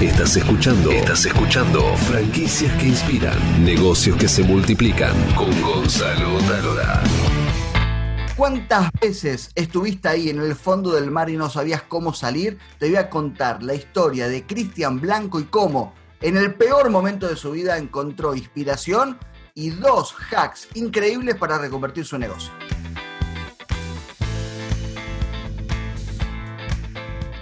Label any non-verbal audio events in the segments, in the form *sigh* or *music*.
Estás escuchando. Estás escuchando. Franquicias que inspiran. Negocios que se multiplican. Con Gonzalo Talora. ¿Cuántas veces estuviste ahí en el fondo del mar y no sabías cómo salir? Te voy a contar la historia de Cristian Blanco y cómo, en el peor momento de su vida, encontró inspiración y dos hacks increíbles para reconvertir su negocio.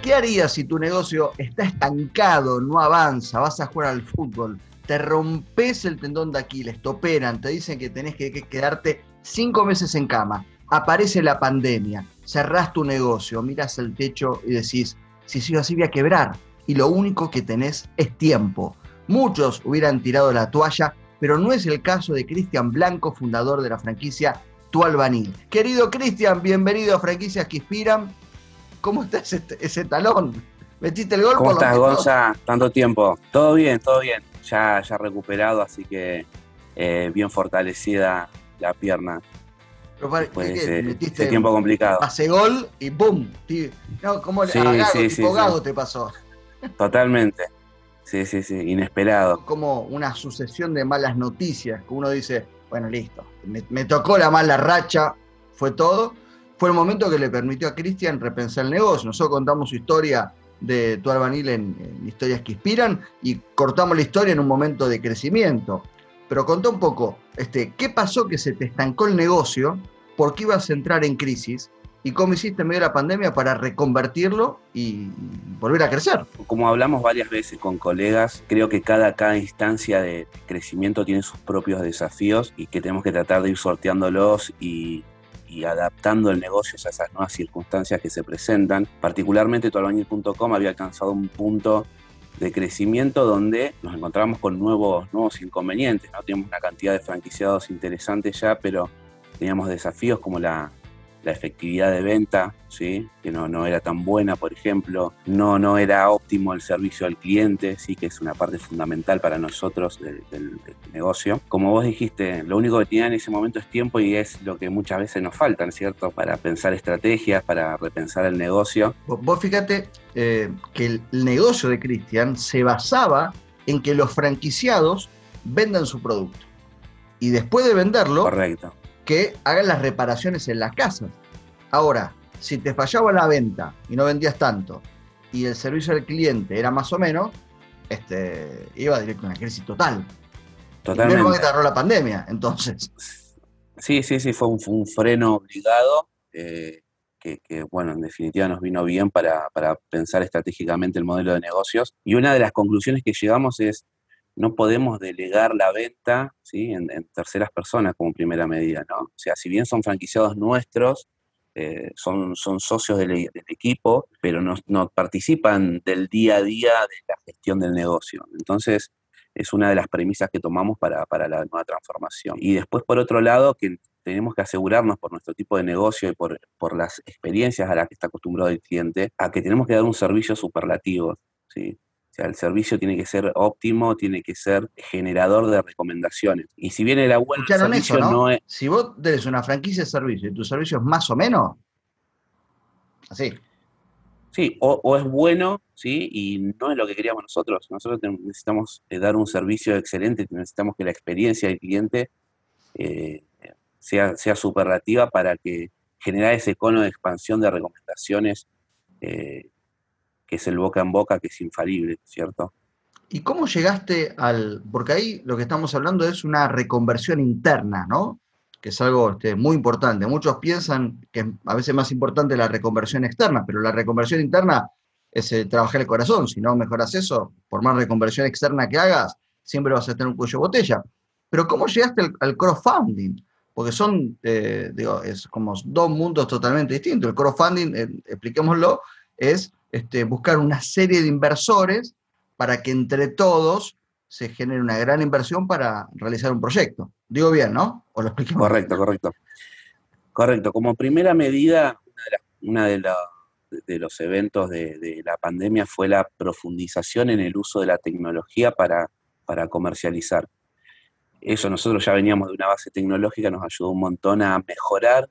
¿Qué harías si tu negocio está estancado, no avanza, vas a jugar al fútbol, te rompes el tendón de Aquiles, te operan, te dicen que tenés que quedarte cinco meses en cama, aparece la pandemia, cerrás tu negocio, miras el techo y decís, si sigo así voy a quebrar y lo único que tenés es tiempo. Muchos hubieran tirado la toalla, pero no es el caso de Cristian Blanco, fundador de la franquicia Tu Albanil. Querido Cristian, bienvenido a Franquicias que Inspiran. ¿Cómo está ese, talón? ¿Metiste el gol? ¿Cómo estás, Gonza? Tanto tiempo. Todo bien, todo bien. Ya, ya recuperado, así que eh, bien fortalecida la pierna. Pero metiste tiempo complicado. Pase gol y ¡boom! No, como sí, a sí, tipo Gago te pasó. Totalmente. Sí, sí, sí, inesperado. Como una sucesión de malas noticias, que uno dice, bueno, listo, me, me tocó la mala racha, fue todo, fue el momento que le permitió a Cristian repensar el negocio. Nosotros contamos su historia de tu albanil en, Historias que Inspiran y cortamos la historia en un momento de crecimiento. Pero contó un poco, este, ¿qué pasó que se te estancó el negocio? ¿Por qué ibas a entrar en crisis? ¿Y cómo hiciste en medio de la pandemia para reconvertirlo y volver a crecer? Como hablamos varias veces con colegas, creo que cada, cada instancia de crecimiento tiene sus propios desafíos y que tenemos que tratar de ir sorteándolos y, y adaptando el negocio a esas nuevas circunstancias que se presentan. Particularmente tualbañil.com había alcanzado un punto de crecimiento donde nos encontramos con nuevos, nuevos inconvenientes. ¿no? Teníamos una cantidad de franquiciados interesantes ya, pero teníamos desafíos como la, la efectividad de venta, ¿sí? que no, no era tan buena, por ejemplo, no, no era óptimo el servicio al cliente, sí que es una parte fundamental para nosotros del, negocio. Como vos dijiste, lo único que tenía en ese momento es tiempo y es lo que muchas veces nos falta, ¿cierto? Para pensar estrategias, para repensar el negocio. Vos fíjate eh, que el negocio de Cristian se basaba en que los franquiciados vendan su producto. Y después de venderlo, Correcto que hagan las reparaciones en las casas. Ahora, si te fallaba la venta y no vendías tanto y el servicio al cliente era más o menos, este, iba directo a una crisis total. Totalmente. Primero que te la pandemia, entonces. Sí, sí, sí, fue un, freno obligado eh, que, bueno, en definitiva nos vino bien para, para pensar estratégicamente el modelo de negocios. Y una de las conclusiones que llegamos es, no podemos delegar la venta ¿sí? en, terceras personas como primera medida. ¿no? O sea, si bien son franquiciados nuestros, eh, son, son socios del, equipo, pero no, no, participan del día a día de la gestión del negocio. Entonces, es una de las premisas que tomamos para, para la nueva transformación. Y después, por otro lado, que tenemos que asegurarnos por nuestro tipo de negocio y por, por las experiencias a las que está acostumbrado el cliente, a que tenemos que dar un servicio superlativo. ¿sí? O sea, el servicio tiene que ser óptimo, tiene que ser generador de recomendaciones. Y si bien era bueno el servicio, ¿no? es... Si vos tenés una franquicia de servicio y tu servicio es más o menos, así. Sí, o, es bueno, ¿sí? Y no es lo que queríamos nosotros. Nosotros necesitamos eh, dar un servicio excelente, necesitamos que la experiencia del cliente eh, sea, sea superlativa para que generar ese cono de expansión de recomendaciones eh, que es el boca en boca, que es infalible, ¿cierto? ¿Y cómo llegaste al...? Porque ahí lo que estamos hablando es una reconversión interna, ¿no? Que es algo este, muy importante. Muchos piensan que a veces es más importante la reconversión externa, pero la reconversión interna es eh, trabajar el corazón. Si no mejoras eso, por más reconversión externa que hagas, siempre vas a tener un cuello de botella. Pero ¿cómo llegaste al, crowdfunding? Porque son, eh, digo, es como dos mundos totalmente distintos. El crowdfunding, eh, expliquémoslo, es este, buscar una serie de inversores para que entre todos se genere una gran inversión para realizar un proyecto. Digo bien, ¿no? ¿O lo expliqué Correcto, correcto. Correcto. Como primera medida, una de, de, los eventos de, la pandemia fue la profundización en el uso de la tecnología para, para comercializar. Eso nosotros ya veníamos de una base tecnológica, nos ayudó un montón a mejorar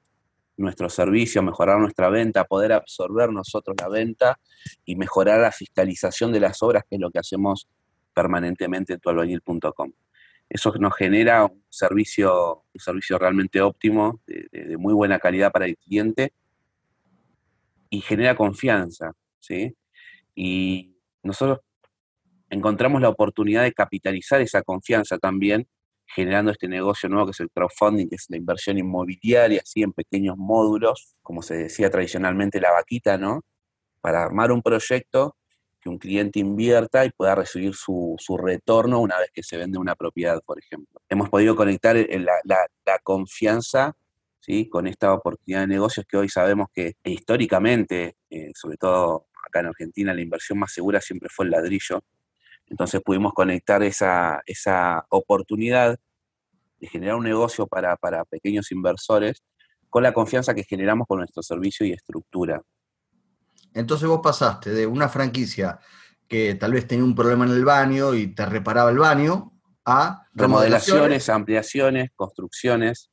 nuestro servicio, mejorar nuestra venta, poder absorber nosotros la venta y mejorar la fiscalización de las obras, que es lo que hacemos permanentemente en tualbañil.com. Eso nos genera un servicio, un servicio realmente óptimo, de, muy buena calidad para el cliente y genera confianza, ¿sí? Y nosotros encontramos la oportunidad de capitalizar esa confianza también generando este negocio nuevo que es el crowdfunding, que es la inversión inmobiliaria, así en pequeños módulos, como se decía tradicionalmente la vaquita, ¿no? Para armar un proyecto que un cliente invierta y pueda recibir su, retorno una vez que se vende una propiedad, por ejemplo. Hemos podido conectar la, confianza ¿sí? con esta oportunidad de negocios que hoy sabemos que históricamente, eh, sobre todo acá en Argentina, la inversión más segura siempre fue el ladrillo. Entonces pudimos conectar esa, esa oportunidad de generar un negocio para, para pequeños inversores con la confianza que generamos con nuestro servicio y estructura. Entonces vos pasaste de una franquicia que tal vez tenía un problema en el baño y te reparaba el baño a remodelaciones, ampliaciones, construcciones.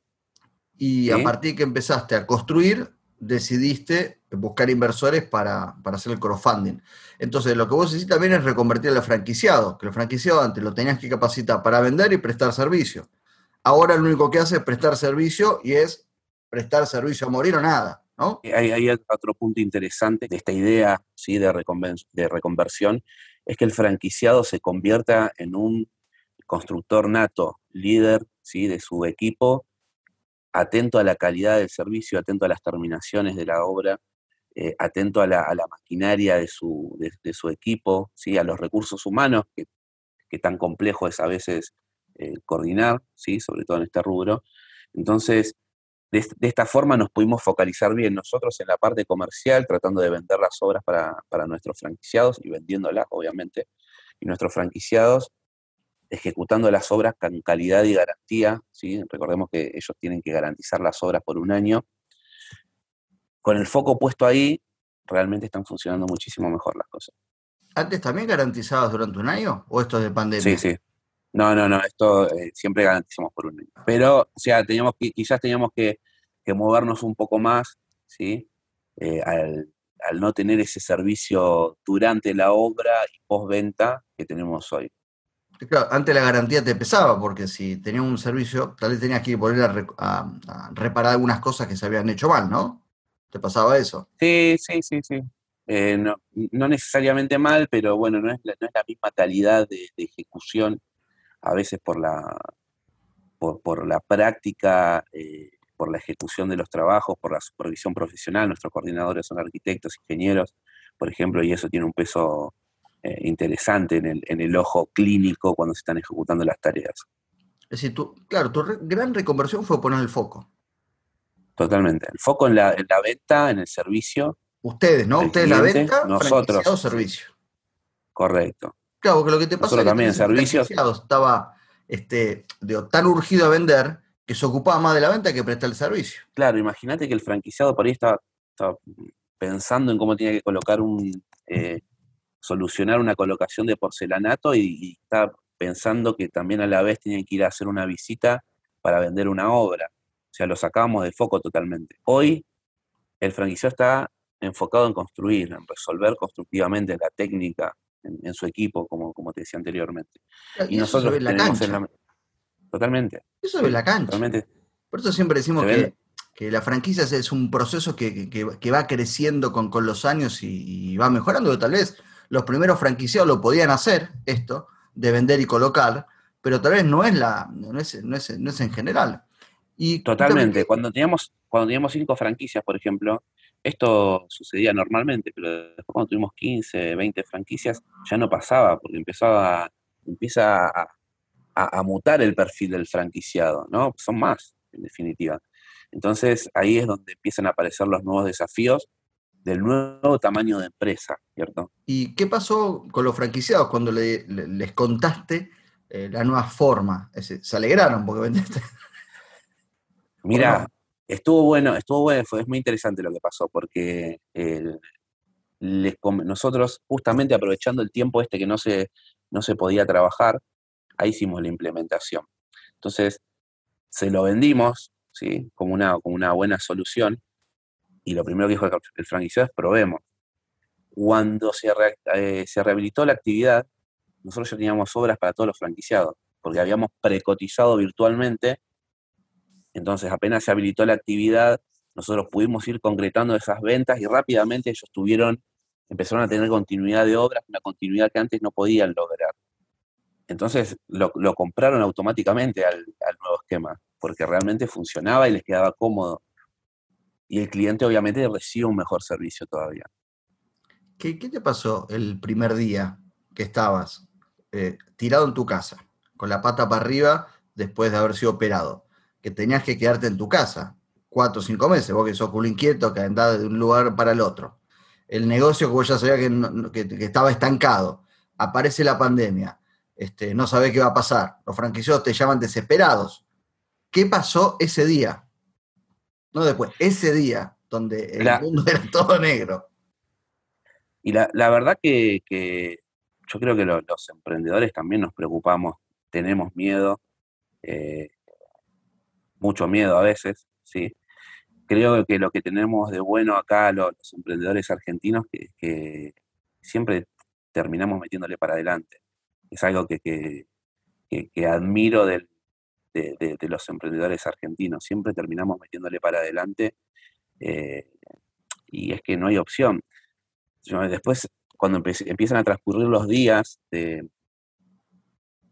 Y a partir que empezaste a construir, decidiste buscar inversores para, hacer el crowdfunding. Entonces, lo que vos decís también es reconvertir al franquiciado, que el franquiciado antes lo tenías que capacitar para vender y prestar servicio. Ahora lo único que hace es prestar servicio y es prestar servicio a morir o nada. Hay, otro punto interesante de esta idea ¿sí? de, de reconversión, es que el franquiciado se convierta en un constructor nato, líder ¿sí? de su equipo, atento a la calidad del servicio, atento a las terminaciones de la obra, eh, atento a la, maquinaria de su, equipo, ¿sí? a los recursos humanos, que, tan complejo es a veces eh, coordinar, ¿sí? sobre todo en este rubro. Entonces, de, esta forma nos pudimos focalizar bien nosotros en la parte comercial, tratando de vender las obras para, nuestros franquiciados y vendiéndolas, obviamente, y nuestros franquiciados ejecutando las obras con calidad y garantía, ¿sí? recordemos que ellos tienen que garantizar las obras por un año. Con el foco puesto ahí, realmente están funcionando muchísimo mejor las cosas. ¿Antes también garantizabas durante un año o esto es de pandemia? Sí, sí. No, no, no, esto eh, siempre garantizamos por un año. Pero, o sea, teníamos que, quizás teníamos que, movernos un poco más, ¿sí? Eh, al, no tener ese servicio durante la obra y postventa que tenemos hoy. Claro, antes la garantía te pesaba, porque si tenías un servicio, tal vez tenías que volver a, reparar algunas cosas que se habían hecho mal, ¿no? ¿Te pasaba eso? Sí, sí, sí, sí. Eh, no, necesariamente mal, pero bueno, no es la, no es la misma calidad de ejecución a veces por la, por, la práctica, eh, por la ejecución de los trabajos, por la supervisión profesional. Nuestros coordinadores son arquitectos, ingenieros, por ejemplo, y eso tiene un peso eh, interesante en el, en el ojo clínico cuando se están ejecutando las tareas. Es decir, claro, tu gran reconversión fue poner el foco. Totalmente. El foco en la, en la venta, en el servicio. Ustedes, ¿no? Ustedes la venta, nosotros. servicio. Correcto. Claro, porque lo que te pasa es que también servicios estaba este, tan urgido a vender que se ocupaba más de la venta que prestar el servicio. Claro, imagínate que el franquiciado por ahí estaba, pensando en cómo tenía que colocar un, eh, solucionar una colocación de porcelanato y, y estaba pensando que también a la vez tenía que ir a hacer una visita para vender una obra. O sea, lo sacábamos de foco totalmente. Hoy el franquiciado está enfocado en construir, en resolver constructivamente la técnica, en, su equipo, como, como te decía anteriormente. Y, nosotros eso la cancha. Totalmente. Eso es la cancha. Por eso siempre decimos que, la franquicia es un proceso que, va creciendo con, con los años y, va mejorando. Tal vez los primeros franquiciados lo podían hacer, esto, de vender y colocar, pero tal vez no es, la, no es, no es, no es en general. Y Totalmente. Cuando teníamos, cuando teníamos cinco franquicias, por ejemplo, esto sucedía normalmente, pero después cuando tuvimos 15, 20 franquicias, ya no pasaba, porque empezaba, empieza a, mutar el perfil del franquiciado, ¿no? Son más, en definitiva. Entonces ahí es donde empiezan a aparecer los nuevos desafíos del nuevo tamaño de empresa, ¿cierto? ¿Y qué pasó con los franquiciados cuando les contaste eh, la nueva forma? ¿Se alegraron porque vendiste? *laughs* Mira, Estuvo bueno, estuvo bueno, fue muy interesante lo que pasó, porque nosotros, justamente aprovechando el tiempo este que no se, no se podía trabajar, ahí hicimos la implementación. Entonces, se lo vendimos, ¿sí? Como una, como una buena solución, Y lo primero que dijo el franquiciado es probemos. Cuando se, eh, se rehabilitó la actividad, nosotros ya teníamos obras para todos los franquiciados, porque habíamos precotizado virtualmente. Entonces, apenas se habilitó la actividad, nosotros pudimos ir concretando esas ventas y rápidamente ellos tuvieron, empezaron a tener continuidad de obras, una continuidad que antes no podían lograr. Entonces lo, compraron automáticamente al, nuevo esquema, porque realmente funcionaba y les quedaba cómodo. Y el cliente obviamente recibe un mejor servicio todavía. ¿Qué, te pasó el primer día que estabas eh, tirado en tu casa, con la pata para arriba después de haber sido operado? Que tenías que quedarte en tu casa cuatro o cinco meses, vos que sos culo inquieto, que andás de un lugar para el otro. El negocio que vos ya sabías que, estaba estancado, aparece la pandemia, este, no sabe qué va a pasar. Los franquiciados te llaman desesperados. ¿Qué pasó ese día? No después, ese día, donde el mundo *laughs* era todo negro. Y la, verdad que, yo creo que los emprendedores también nos preocupamos, tenemos miedo, eh, mucho miedo a veces, ¿sí? Creo que lo que tenemos de bueno acá los, emprendedores argentinos es que siempre terminamos metiéndole para adelante es algo que, admiro de, los emprendedores argentinos. Siempre terminamos metiéndole para adelante eh, y es que no hay opción. Después, cuando empiezan a transcurrir los días de,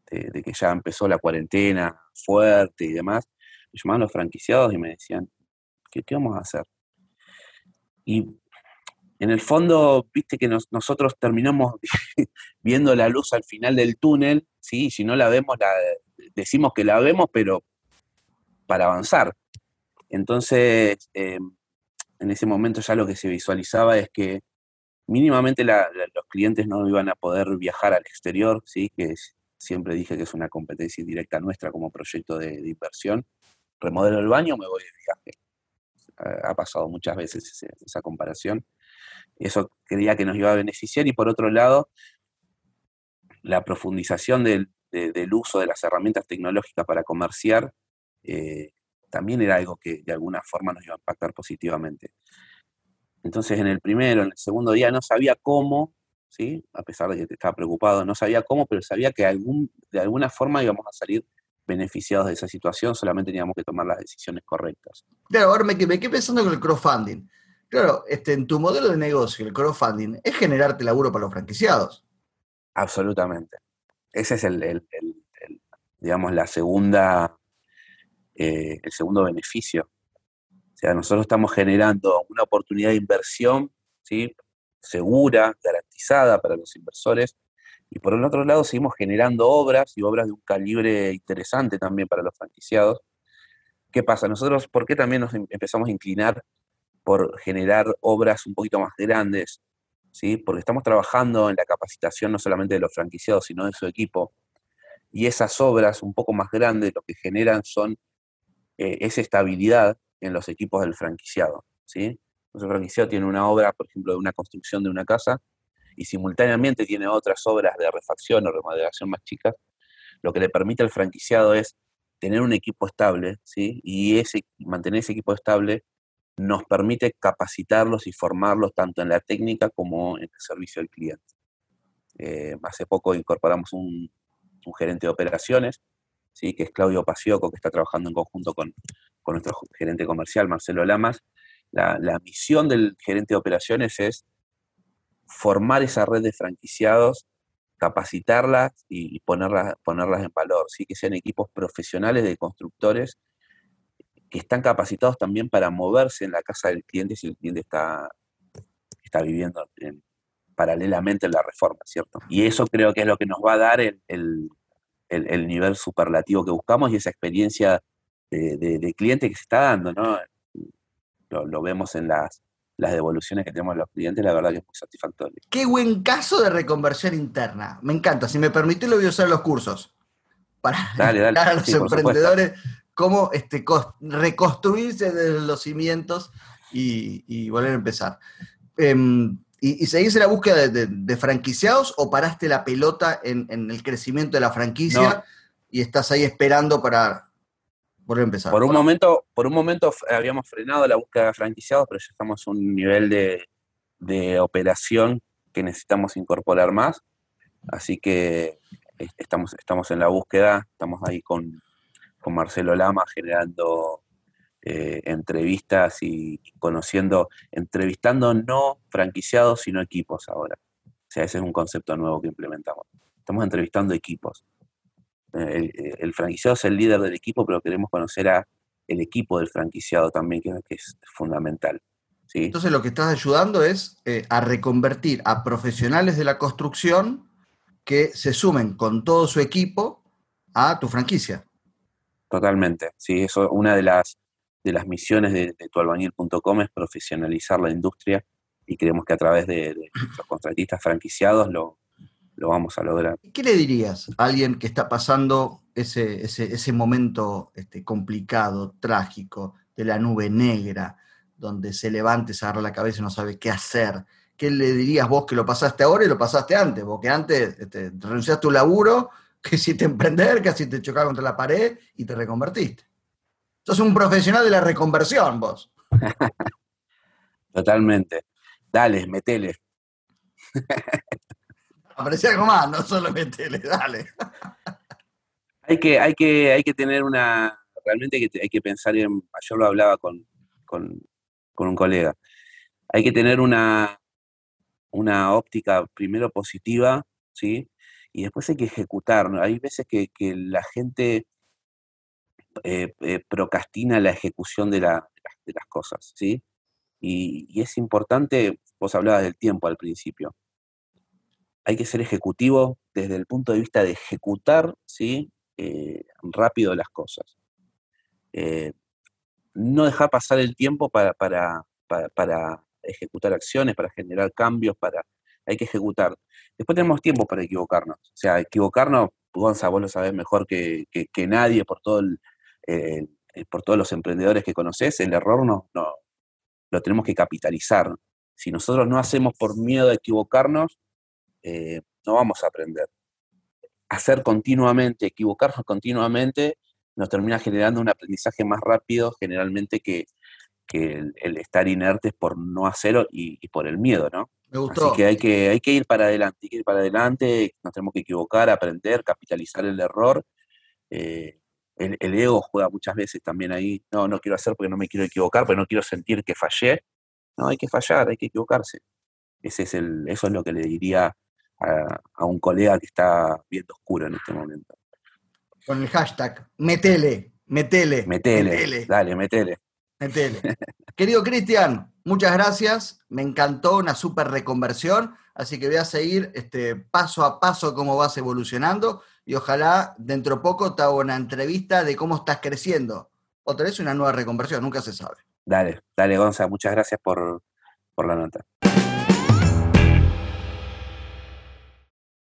que ya empezó la cuarentena fuerte y demás, me llamaban los franquiciados y me decían, ¿qué, qué vamos a hacer? Y en el fondo, viste que nosotros terminamos *laughs* viendo la luz al final del túnel, ¿sí? si no la vemos, la, decimos que la vemos, pero para avanzar. Entonces, em, en ese momento ya lo que se visualizaba es que mínimamente los clientes no iban a poder viajar al exterior, ¿sí? que siempre dije que es una competencia indirecta nuestra como proyecto de, inversión. Remodelo el baño, me voy de viaje. Ha pasado muchas veces esa comparación eso creía que nos iba a beneficiar y por otro lado, la profundización del, uso de las herramientas tecnológicas para comerciar eh, también era algo que de alguna forma nos iba a impactar positivamente. Entonces en el primero, en el segundo día no sabía cómo, ¿sí? a pesar de que estaba preocupado, no sabía cómo, pero sabía que algún, de alguna forma íbamos a salir beneficiados de esa situación, solamente teníamos que tomar las decisiones correctas. Claro, ahora me, me quedé pensando con el crowdfunding. Claro, este, en tu modelo de negocio, el crowdfunding, es generarte laburo para los franquiciados. Absolutamente. Ese es el, digamos, la segunda, eh, el segundo beneficio. O sea, nosotros estamos generando una oportunidad de inversión, ¿sí? segura, garantizada para los inversores, y por el otro lado seguimos generando obras y obras de un calibre interesante también para los franquiciados. ¿Qué pasa? Nosotros, ¿por qué también nos em, empezamos a inclinar por generar obras un poquito más grandes, ¿sí? porque estamos trabajando en la capacitación no solamente de los franquiciados, sino de su equipo. Y esas obras un poco más grandes lo que generan son eh, esa estabilidad en los equipos del franquiciado. ¿sí? El franquiciado tiene una obra, por ejemplo, de una construcción de una casa y simultáneamente tiene otras obras de refacción o remodelación más chicas, lo que le permite al franquiciado es tener un equipo estable, ¿sí? Y ese, mantener ese equipo estable nos permite capacitarlos y formarlos tanto en la técnica como en el servicio al cliente. Eh, hace poco incorporamos un, gerente de operaciones, ¿sí? que es Claudio Pasioco, que está trabajando en conjunto con, nuestro gerente comercial, Marcelo Lamas. La, misión del gerente de operaciones es formar esa red de franquiciados, capacitarlas y, ponerlas, ponerlas en valor, ¿sí? que sean equipos profesionales de constructores que están capacitados también para moverse en la casa del cliente si el cliente está, está viviendo paralelamente en la reforma, ¿cierto? Y eso creo que es lo que nos va a dar el, nivel superlativo que buscamos y esa experiencia de, cliente que se está dando, ¿no? Lo, vemos en las, las devoluciones que tenemos los clientes, la verdad que es muy satisfactorio. Qué buen caso de reconversión interna. Me encanta. Si me permite, lo voy a usar en los cursos. Para dale, dale. *laughs* a los emprendedores cómo este, reconstruirse desde los cimientos y, volver a empezar. Em, y, seguís en la búsqueda de, franquiciados o paraste la pelota en, el crecimiento de la franquicia y estás ahí esperando para volver a empezar. Por un, momento, por un momento habíamos frenado la búsqueda de franquiciados, pero ya estamos a un nivel de, operación que necesitamos incorporar más. Así que estamos, estamos en la búsqueda, estamos ahí con, Marcelo Lama generando eh, entrevistas y conociendo, entrevistando no franquiciados, sino equipos ahora. O sea, ese es un concepto nuevo que implementamos. Estamos entrevistando equipos. Eh, el, franquiciado es el líder del equipo, pero queremos conocer a el equipo del franquiciado también, que, es fundamental. Entonces lo que estás ayudando es eh, a reconvertir a profesionales de la construcción que se sumen con todo su equipo a tu franquicia. Totalmente, sí, eso una de las de las misiones de, tualbañil.com es profesionalizar la industria y creemos que a través de los contratistas franquiciados lo, lo vamos a lograr. ¿Qué le dirías a alguien que está pasando ese, ese, momento este, complicado, trágico, de la nube negra, donde se levanta, se agarra la cabeza y no sabe qué hacer? ¿Qué le dirías vos que lo pasaste ahora y lo pasaste antes? Porque antes este, renunciaste a tu laburo, que hiciste emprender, casi te chocaba contra la pared y te reconvertiste. Sos un profesional de la reconversión, vos. *laughs* Totalmente. Dale, metele. *laughs* Aparecía algo más, no solamente le dale. *laughs* hay que, hay que, hay que tener una, realmente hay que, hay que pensar en, yo lo hablaba con, un colega, hay que tener una, una óptica primero positiva, ¿sí? Y después hay que ejecutar. Hay veces que, la gente eh, eh, procrastina la ejecución de, las cosas, ¿sí? Y, es importante, vos hablabas del tiempo al principio, hay que ser ejecutivo desde el punto de vista de ejecutar ¿sí? Eh, rápido las cosas. No dejar pasar el tiempo para, para, ejecutar acciones, para generar cambios, para, hay que ejecutar. Después tenemos tiempo para equivocarnos. O sea, equivocarnos, Gonza, vos lo sabés mejor que, nadie por, todo por todos los emprendedores que conoces, el error no, no, lo tenemos que capitalizar. Si nosotros no hacemos por miedo a equivocarnos, eh, no vamos a aprender. Hacer continuamente, equivocarnos continuamente, nos termina generando un aprendizaje más rápido generalmente que, el, estar inertes por no hacerlo y, por el miedo, ¿no? Me gustó. Así que hay, que hay que ir para adelante, hay que ir para adelante, nos tenemos que equivocar, aprender, capitalizar el error. Eh, el, ego juega muchas veces también ahí, no, no quiero hacer porque no me quiero equivocar, porque no quiero sentir que fallé. No, hay que fallar, hay que equivocarse. Ese es el, eso es lo que le diría a, un colega que está viendo oscuro en este momento. Con el hashtag, metele, metele. Metele, dale, metele. Metele. Querido Cristian, muchas gracias. Me encantó una súper reconversión. Así que voy a seguir este, paso a paso cómo vas evolucionando y ojalá dentro de poco te hago una entrevista de cómo estás creciendo. O vez una nueva reconversión, nunca se sabe. Dale, dale, Gonza, muchas gracias por, por la nota.